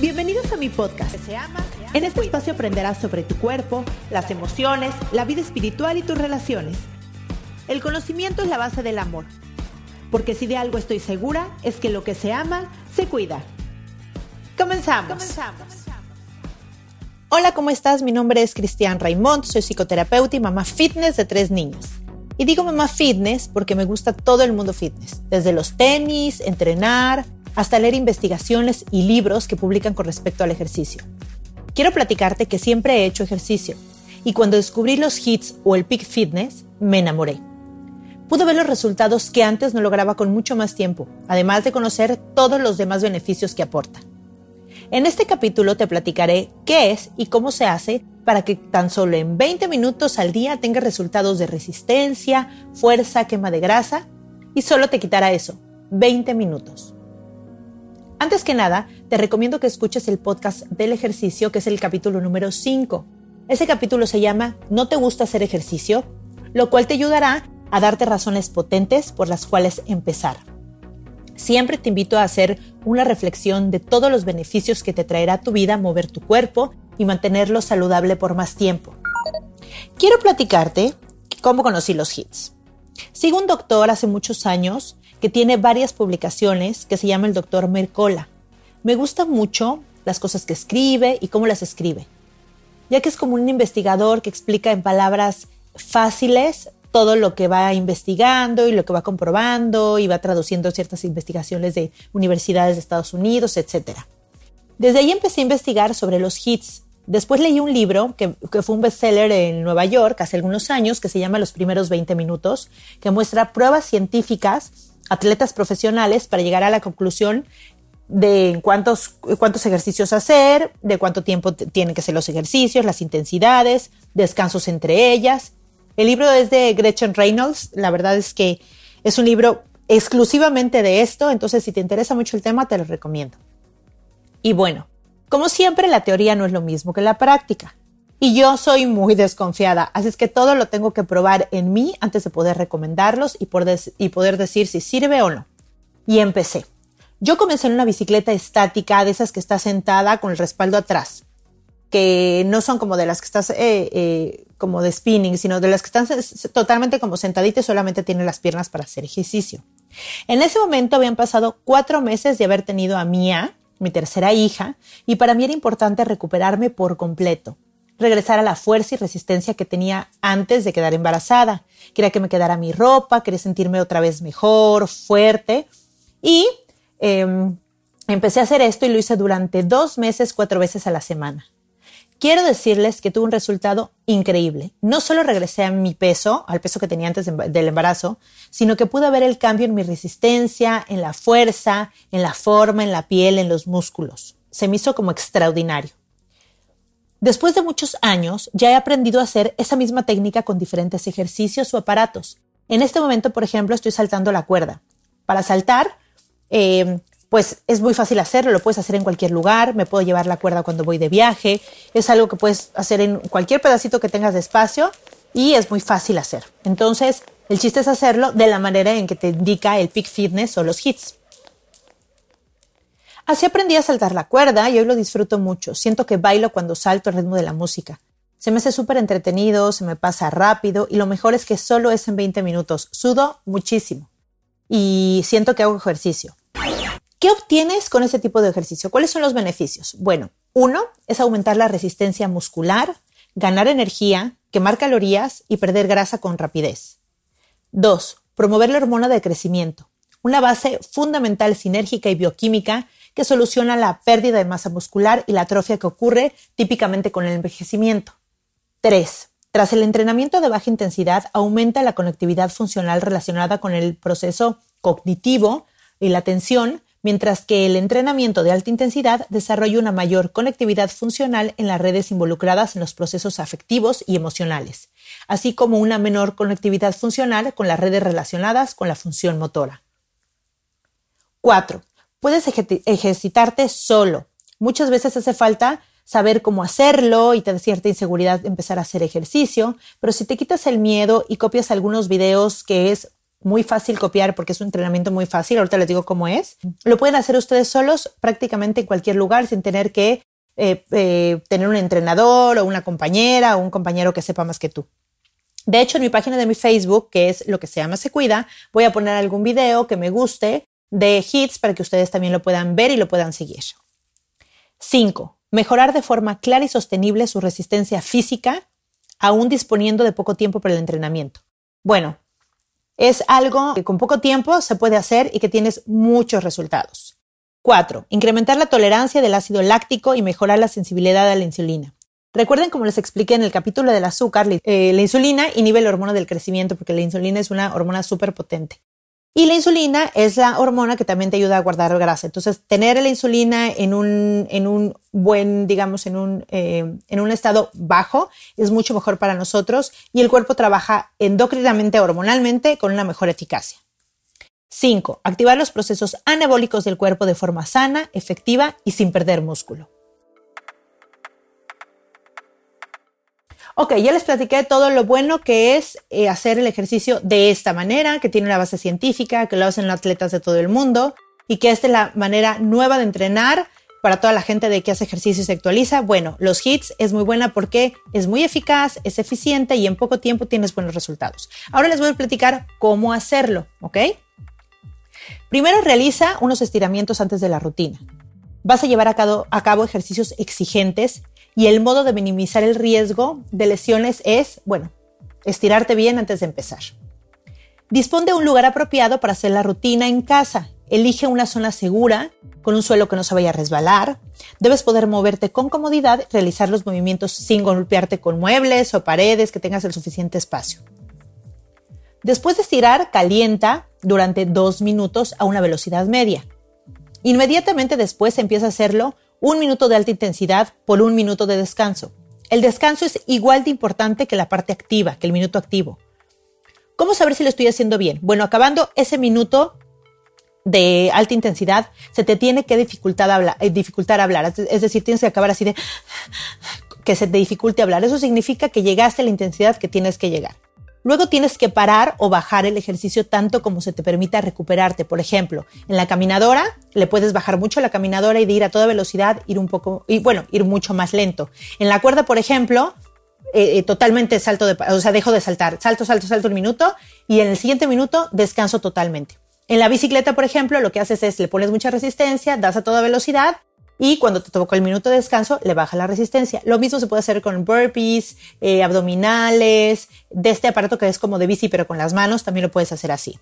Bienvenidos a mi podcast. En este espacio aprenderás sobre tu cuerpo, las emociones, la vida espiritual y tus relaciones. El conocimiento es la base del amor. Porque si de algo estoy segura, es que lo que se ama, se cuida. Comenzamos. Hola, ¿cómo estás? Mi nombre es Cristian Raimond, soy psicoterapeuta y mamá fitness de tres niños. Y digo mamá fitness porque me gusta todo el mundo fitness, desde los tenis, entrenar, hasta leer investigaciones y libros que publican con respecto al ejercicio. Quiero platicarte que siempre he hecho ejercicio y cuando descubrí los hits o el peak fitness, me enamoré. Pude ver los resultados que antes no lograba con mucho más tiempo, además de conocer todos los demás beneficios que aporta. En este capítulo te platicaré qué es y cómo se hace para que tan solo en 20 minutos al día tengas resultados de resistencia, fuerza, quema de grasa y solo te quitará eso, 20 minutos. Antes que nada, te recomiendo que escuches el podcast del ejercicio, que es el capítulo número 5. Ese capítulo se llama ¿No te gusta hacer ejercicio? Lo cual te ayudará a darte razones potentes por las cuales empezar. Siempre te invito a hacer una reflexión de todos los beneficios que te traerá tu vida mover tu cuerpo y mantenerlo saludable por más tiempo. Quiero platicarte cómo conocí los hits. Sigo un doctor hace muchos años que tiene varias publicaciones que se llama el doctor Mercola. Me gusta mucho las cosas que escribe y cómo las escribe, ya que es como un investigador que explica en palabras fáciles todo lo que va investigando y lo que va comprobando y va traduciendo ciertas investigaciones de universidades de Estados Unidos, etc. Desde ahí empecé a investigar sobre los hits. Después leí un libro que, que, fue un bestseller en Nueva York hace algunos años que se llama Los primeros 20 minutos, que muestra pruebas científicas atletas profesionales para llegar a la conclusión de cuántos, cuántos ejercicios hacer, de cuánto tiempo tienen que ser los ejercicios, las intensidades, descansos entre ellas. El libro es de Gretchen Reynolds, la verdad es que es un libro exclusivamente de esto, entonces si te interesa mucho el tema te lo recomiendo. Y bueno, como siempre la teoría no es lo mismo que la práctica. Y yo soy muy desconfiada, así es que todo lo tengo que probar en mí antes de poder recomendarlos y poder, y poder decir si sirve o no. Y empecé. Yo comencé en una bicicleta estática, de esas que está sentada con el respaldo atrás, que no son como de las que estás eh, eh, como de spinning, sino de las que están totalmente como sentaditas y solamente tienen las piernas para hacer ejercicio. En ese momento habían pasado cuatro meses de haber tenido a Mía, mi tercera hija, y para mí era importante recuperarme por completo regresar a la fuerza y resistencia que tenía antes de quedar embarazada. Quería que me quedara mi ropa, quería sentirme otra vez mejor, fuerte. Y em, empecé a hacer esto y lo hice durante dos meses, cuatro veces a la semana. Quiero decirles que tuve un resultado increíble. No solo regresé a mi peso, al peso que tenía antes del embarazo, sino que pude ver el cambio en mi resistencia, en la fuerza, en la forma, en la piel, en los músculos. Se me hizo como extraordinario. Después de muchos años, ya he aprendido a hacer esa misma técnica con diferentes ejercicios o aparatos. En este momento, por ejemplo, estoy saltando la cuerda. Para saltar, eh, pues es muy fácil hacerlo, lo puedes hacer en cualquier lugar, me puedo llevar la cuerda cuando voy de viaje, es algo que puedes hacer en cualquier pedacito que tengas de espacio y es muy fácil hacer. Entonces, el chiste es hacerlo de la manera en que te indica el Peak Fitness o los hits. Así aprendí a saltar la cuerda y hoy lo disfruto mucho. Siento que bailo cuando salto al ritmo de la música. Se me hace súper entretenido, se me pasa rápido y lo mejor es que solo es en 20 minutos. Sudo muchísimo y siento que hago ejercicio. ¿Qué obtienes con ese tipo de ejercicio? ¿Cuáles son los beneficios? Bueno, uno es aumentar la resistencia muscular, ganar energía, quemar calorías y perder grasa con rapidez. Dos, promover la hormona de crecimiento, una base fundamental sinérgica y bioquímica que soluciona la pérdida de masa muscular y la atrofia que ocurre típicamente con el envejecimiento. 3. Tras el entrenamiento de baja intensidad, aumenta la conectividad funcional relacionada con el proceso cognitivo y la atención, mientras que el entrenamiento de alta intensidad desarrolla una mayor conectividad funcional en las redes involucradas en los procesos afectivos y emocionales, así como una menor conectividad funcional con las redes relacionadas con la función motora. 4. Puedes ejercitarte solo. Muchas veces hace falta saber cómo hacerlo y te da cierta inseguridad empezar a hacer ejercicio, pero si te quitas el miedo y copias algunos videos que es muy fácil copiar porque es un entrenamiento muy fácil, ahorita les digo cómo es, lo pueden hacer ustedes solos prácticamente en cualquier lugar sin tener que eh, eh, tener un entrenador o una compañera o un compañero que sepa más que tú. De hecho, en mi página de mi Facebook, que es lo que se llama Se Cuida, voy a poner algún video que me guste de hits para que ustedes también lo puedan ver y lo puedan seguir. 5. Mejorar de forma clara y sostenible su resistencia física, aún disponiendo de poco tiempo para el entrenamiento. Bueno, es algo que con poco tiempo se puede hacer y que tienes muchos resultados. 4. Incrementar la tolerancia del ácido láctico y mejorar la sensibilidad a la insulina. Recuerden, como les expliqué en el capítulo del azúcar, eh, la insulina inhibe la hormona del crecimiento porque la insulina es una hormona súper potente. Y la insulina es la hormona que también te ayuda a guardar grasa. Entonces, tener la insulina en un, en un buen, digamos, en un, eh, en un estado bajo es mucho mejor para nosotros y el cuerpo trabaja endocrinamente, hormonalmente, con una mejor eficacia. 5. Activar los procesos anabólicos del cuerpo de forma sana, efectiva y sin perder músculo. Ok, ya les platiqué todo lo bueno que es eh, hacer el ejercicio de esta manera, que tiene una base científica, que lo hacen atletas de todo el mundo y que esta es la manera nueva de entrenar para toda la gente de que hace ejercicio y se actualiza. Bueno, los hits es muy buena porque es muy eficaz, es eficiente y en poco tiempo tienes buenos resultados. Ahora les voy a platicar cómo hacerlo, ¿ok? Primero realiza unos estiramientos antes de la rutina. Vas a llevar a cabo ejercicios exigentes y el modo de minimizar el riesgo de lesiones es, bueno, estirarte bien antes de empezar. Dispone de un lugar apropiado para hacer la rutina en casa. Elige una zona segura, con un suelo que no se vaya a resbalar. Debes poder moverte con comodidad, realizar los movimientos sin golpearte con muebles o paredes, que tengas el suficiente espacio. Después de estirar, calienta durante dos minutos a una velocidad media. Inmediatamente después empieza a hacerlo un minuto de alta intensidad por un minuto de descanso. El descanso es igual de importante que la parte activa, que el minuto activo. ¿Cómo saber si lo estoy haciendo bien? Bueno, acabando ese minuto de alta intensidad, se te tiene que dificultar hablar, eh, hablar. Es decir, tienes que acabar así de que se te dificulte hablar. Eso significa que llegaste a la intensidad que tienes que llegar. Luego tienes que parar o bajar el ejercicio tanto como se te permita recuperarte. Por ejemplo, en la caminadora le puedes bajar mucho la caminadora y de ir a toda velocidad, ir un poco, y bueno, ir mucho más lento. En la cuerda, por ejemplo, eh, eh, totalmente salto de, o sea, dejo de saltar, salto, salto, salto un minuto y en el siguiente minuto descanso totalmente. En la bicicleta, por ejemplo, lo que haces es le pones mucha resistencia, das a toda velocidad y cuando te toca el minuto de descanso le baja la resistencia. Lo mismo se puede hacer con burpees, eh, abdominales, de este aparato que es como de bici pero con las manos, también lo puedes hacer así.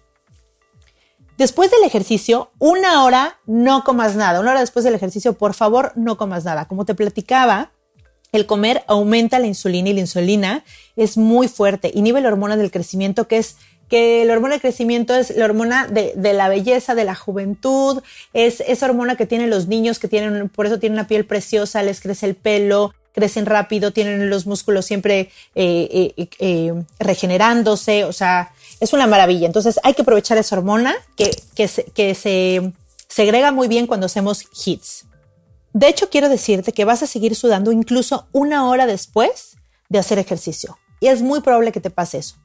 Después del ejercicio, una hora no comas nada. Una hora después del ejercicio, por favor, no comas nada. Como te platicaba, el comer aumenta la insulina y la insulina es muy fuerte. Inhibe la hormona del crecimiento que es que la hormona de crecimiento es la hormona de, la belleza, de la juventud, es esa hormona que tienen los niños que tienen, por eso tienen una piel preciosa, les crece el pelo, crecen rápido, tienen los músculos siempre eh, eh, eh, regenerándose, o sea, es una maravilla. Entonces hay que aprovechar esa hormona que, se, que se segrega muy bien cuando hacemos hits. De hecho, quiero decirte que vas a seguir sudando incluso una hora después de hacer ejercicio. Y es muy probable que te pase eso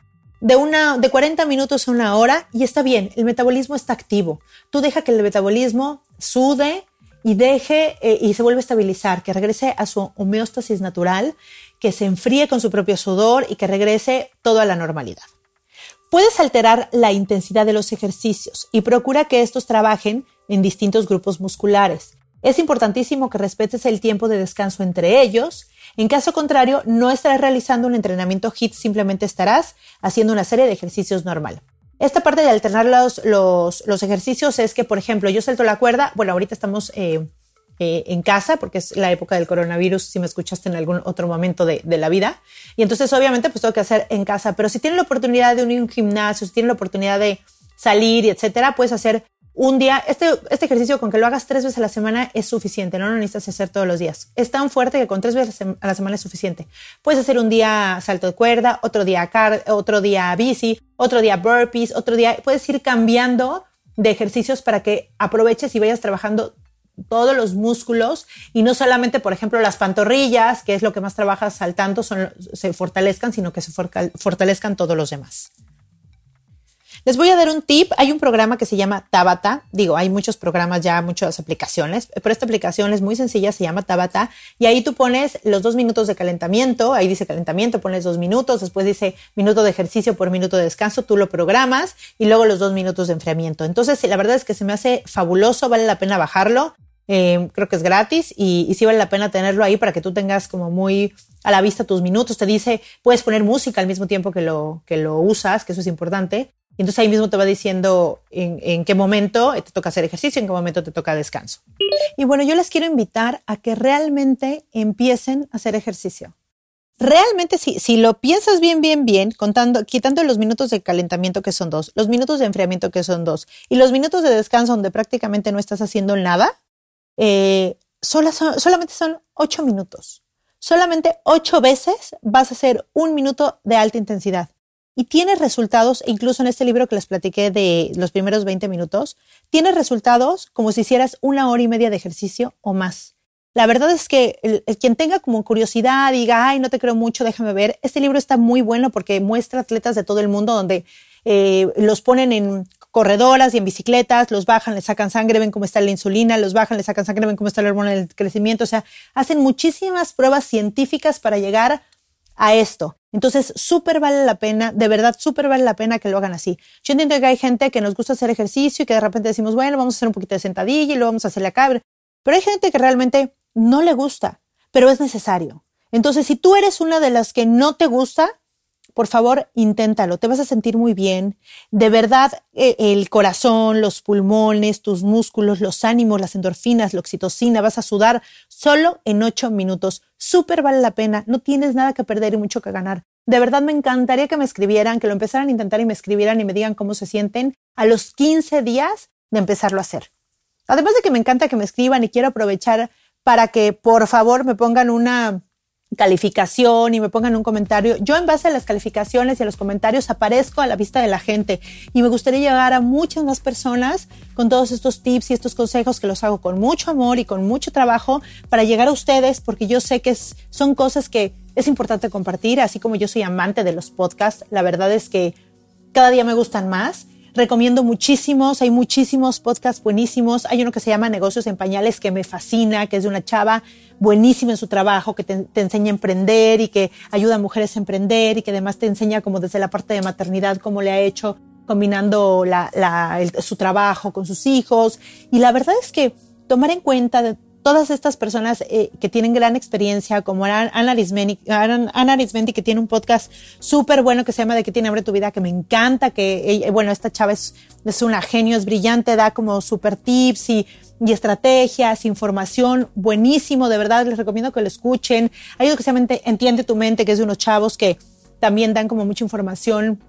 de, una, de 40 minutos a una hora y está bien, el metabolismo está activo. Tú deja que el metabolismo sude y deje eh, y se vuelva a estabilizar, que regrese a su homeostasis natural, que se enfríe con su propio sudor y que regrese todo a la normalidad. Puedes alterar la intensidad de los ejercicios y procura que estos trabajen en distintos grupos musculares. Es importantísimo que respetes el tiempo de descanso entre ellos. En caso contrario, no estarás realizando un entrenamiento HIIT, simplemente estarás haciendo una serie de ejercicios normal. Esta parte de alternar los, los, ejercicios es que, por ejemplo, yo salto la cuerda, bueno, ahorita estamos eh, eh, en casa porque es la época del coronavirus, si me escuchaste en algún otro momento de, la vida. Y entonces, obviamente, pues tengo que hacer en casa, pero si tienes la oportunidad de unir un gimnasio, si tienes la oportunidad de salir y etcétera, puedes hacer un día, este, este ejercicio con que lo hagas tres veces a la semana es suficiente, no lo necesitas hacer todos los días. Es tan fuerte que con tres veces a la semana es suficiente. Puedes hacer un día salto de cuerda, otro día car otro día bici, otro día burpees, otro día, puedes ir cambiando de ejercicios para que aproveches y vayas trabajando todos los músculos y no solamente, por ejemplo, las pantorrillas, que es lo que más trabajas saltando, se fortalezcan, sino que se fortalezcan todos los demás. Les voy a dar un tip. Hay un programa que se llama Tabata. Digo, hay muchos programas ya, muchas aplicaciones, pero esta aplicación es muy sencilla, se llama Tabata. Y ahí tú pones los dos minutos de calentamiento. Ahí dice calentamiento, pones dos minutos. Después dice minuto de ejercicio por minuto de descanso. Tú lo programas y luego los dos minutos de enfriamiento. Entonces, la verdad es que se me hace fabuloso. Vale la pena bajarlo. Eh, creo que es gratis y, y sí vale la pena tenerlo ahí para que tú tengas como muy a la vista tus minutos. Te dice, puedes poner música al mismo tiempo que lo, que lo usas, que eso es importante. Entonces ahí mismo te va diciendo en, qué momento te toca hacer ejercicio, en qué momento te toca descanso. Y bueno, yo les quiero invitar a que realmente empiecen a hacer ejercicio. Realmente, si, si lo piensas bien, bien, bien, contando, quitando los minutos de calentamiento que son dos, los minutos de enfriamiento que son dos y los minutos de descanso donde prácticamente no estás haciendo nada, eh, solamente son ocho minutos. Solamente ocho veces vas a hacer un minuto de alta intensidad y tienes resultados, incluso en este libro que les platiqué de los primeros 20 minutos, tienes resultados como si hicieras una hora y media de ejercicio o más. La verdad es que quien tenga como curiosidad, diga, ay, no te creo mucho, déjame ver, este libro está muy bueno porque muestra atletas de todo el mundo donde eh, los ponen en corredoras y en bicicletas, los bajan, les sacan sangre, ven cómo está la insulina, los bajan, les sacan sangre, ven cómo está el hormona del crecimiento. O sea, hacen muchísimas pruebas científicas para llegar a esto. Entonces, súper vale la pena, de verdad, súper vale la pena que lo hagan así. Yo entiendo que hay gente que nos gusta hacer ejercicio y que de repente decimos, bueno, vamos a hacer un poquito de sentadilla y luego vamos a hacer la cabra. Pero hay gente que realmente no le gusta, pero es necesario. Entonces, si tú eres una de las que no te gusta, por favor, inténtalo, te vas a sentir muy bien. De verdad, e, el corazón, los pulmones, tus músculos, los ánimos, las endorfinas, la oxitocina, vas a sudar solo en ocho minutos. Súper vale la pena, no tienes nada que perder y mucho que ganar. De verdad me encantaría que me escribieran, que lo empezaran a intentar y me escribieran y me digan cómo se sienten a los 15 días de empezarlo a hacer. Además de que me encanta que me escriban y quiero aprovechar para que por favor me pongan una calificación y me pongan un comentario. Yo en base a las calificaciones y a los comentarios aparezco a la vista de la gente. Y me gustaría llegar a muchas más personas con todos estos tips y estos consejos que los hago con mucho amor y con mucho trabajo para llegar a ustedes porque yo sé que son cosas que es importante compartir, así como yo soy amante de los podcasts, la verdad es que cada día me gustan más recomiendo muchísimos, hay muchísimos podcasts buenísimos. Hay uno que se llama Negocios en Pañales que me fascina, que es de una chava buenísima en su trabajo, que te, enseña a emprender y que ayuda a mujeres a emprender y que además te enseña como desde la parte de maternidad cómo le ha hecho combinando su trabajo con sus hijos. Y la verdad es que tomar en cuenta todas estas personas eh, que tienen gran experiencia, como Ana Arismendi, que tiene un podcast súper bueno que se llama De qué tiene hambre tu vida, que me encanta, que, bueno, esta chava es, es una genio, es brillante, da como súper tips y, estrategias, información, buenísimo, de verdad, les recomiendo que lo escuchen. Hay que se llama Entiende tu mente, que es de unos chavos que también dan como mucha información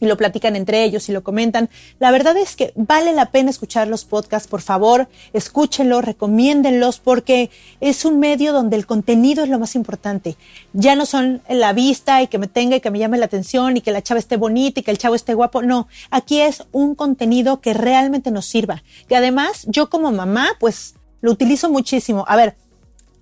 y lo platican entre ellos y lo comentan. La verdad es que vale la pena escuchar los podcasts, por favor, escúchenlos, recomiéndenlos, porque es un medio donde el contenido es lo más importante. Ya no son la vista y que me tenga y que me llame la atención y que la chava esté bonita y que el chavo esté guapo. No, aquí es un contenido que realmente nos sirva. Que además yo como mamá, pues lo utilizo muchísimo. A ver,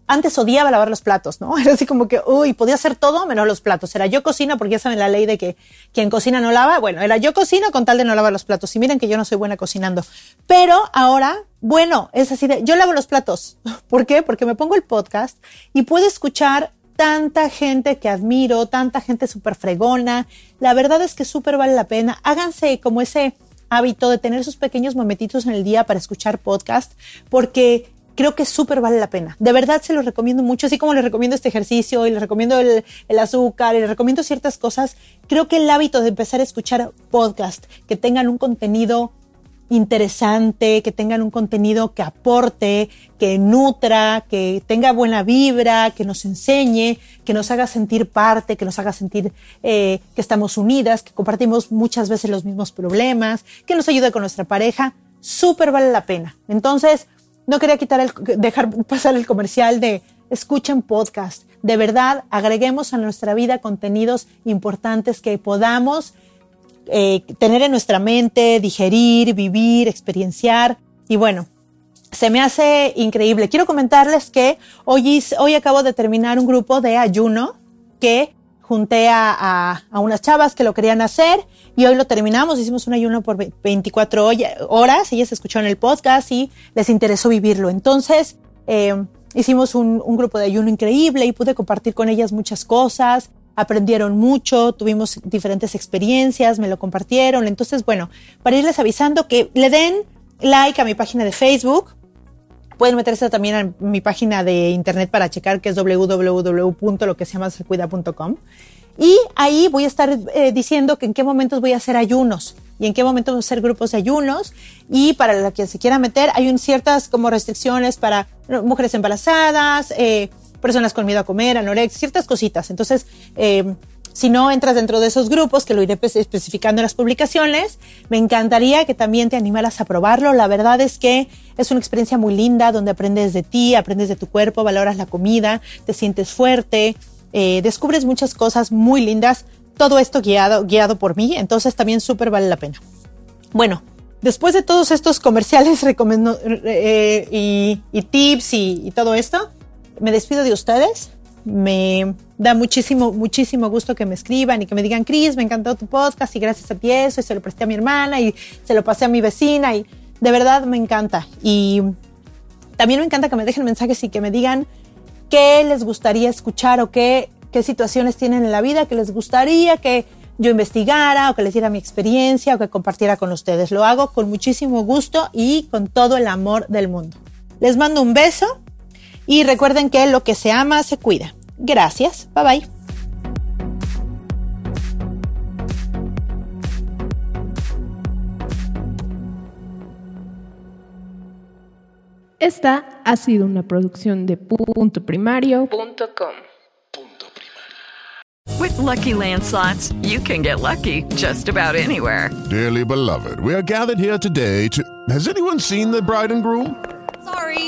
antes odiaba lavar los platos, ¿no? Era así como que, uy, podía hacer todo menos los platos. Era yo cocina, porque ya saben la ley de que quien cocina no lava. Bueno, era yo cocina con tal de no lavar los platos. Y miren que yo no soy buena cocinando. Pero ahora, bueno, es así de, yo lavo los platos. ¿Por qué? Porque me pongo el podcast y puedo escuchar tanta gente que admiro, tanta gente súper fregona. La verdad es que súper vale la pena. Háganse como ese hábito de tener esos pequeños momentitos en el día para escuchar podcast, porque creo que súper vale la pena. De verdad se los recomiendo mucho, así como les recomiendo este ejercicio y les recomiendo el, el, azúcar y les recomiendo ciertas cosas. Creo que el hábito de empezar a escuchar podcast que tengan un contenido interesante, que tengan un contenido que aporte, que nutra, que tenga buena vibra, que nos enseñe, que nos haga sentir parte, que nos haga sentir eh, que estamos unidas, que compartimos muchas veces los mismos problemas, que nos ayude con nuestra pareja, súper vale la pena. Entonces, no quería quitar el, dejar pasar el comercial de escuchen podcast. De verdad, agreguemos a nuestra vida contenidos importantes que podamos eh, tener en nuestra mente, digerir, vivir, experienciar. Y bueno, se me hace increíble. Quiero comentarles que hoy, hoy acabo de terminar un grupo de ayuno que junté a, a, unas chavas que lo querían hacer y hoy lo terminamos. Hicimos un ayuno por 24 horas. Ellas escucharon el podcast y les interesó vivirlo. Entonces, eh, hicimos un, un, grupo de ayuno increíble y pude compartir con ellas muchas cosas aprendieron mucho, tuvimos diferentes experiencias, me lo compartieron. Entonces, bueno, para irles avisando que le den like a mi página de Facebook. Pueden meterse también a mi página de internet para checar que es www.loqueseamasercuida.com. Y ahí voy a estar eh, diciendo que en qué momentos voy a hacer ayunos y en qué momentos voy a hacer grupos de ayunos. Y para la se quiera meter, hay un, ciertas como restricciones para mujeres embarazadas, eh, personas con miedo a comer, anorexia, ciertas cositas. Entonces, eh, si no entras dentro de esos grupos, que lo iré especificando en las publicaciones, me encantaría que también te animaras a probarlo. La verdad es que es una experiencia muy linda donde aprendes de ti, aprendes de tu cuerpo, valoras la comida, te sientes fuerte, eh, descubres muchas cosas muy lindas. Todo esto guiado, guiado por mí, entonces también súper vale la pena. Bueno, después de todos estos comerciales eh, y, tips y todo esto, me despido de ustedes. Me da muchísimo, muchísimo gusto que me escriban y que me digan, Cris, me encantó tu podcast y gracias a ti eso, y se lo presté a mi hermana y se lo pasé a mi vecina y de verdad me encanta. Y también me encanta que me dejen mensajes y que me digan qué les gustaría escuchar o qué, qué situaciones tienen en la vida que les gustaría que yo investigara o que les diera mi experiencia o que compartiera con ustedes. Lo hago con muchísimo gusto y con todo el amor del mundo. Les mando un beso y recuerden que lo que se ama se cuida. Gracias. Bye bye. Esta ha sido una producción de punto primario.com. With lucky landslots, you can get lucky just about anywhere. Dearly beloved, we are gathered here today to. Has anyone seen the bride and groom? Sorry,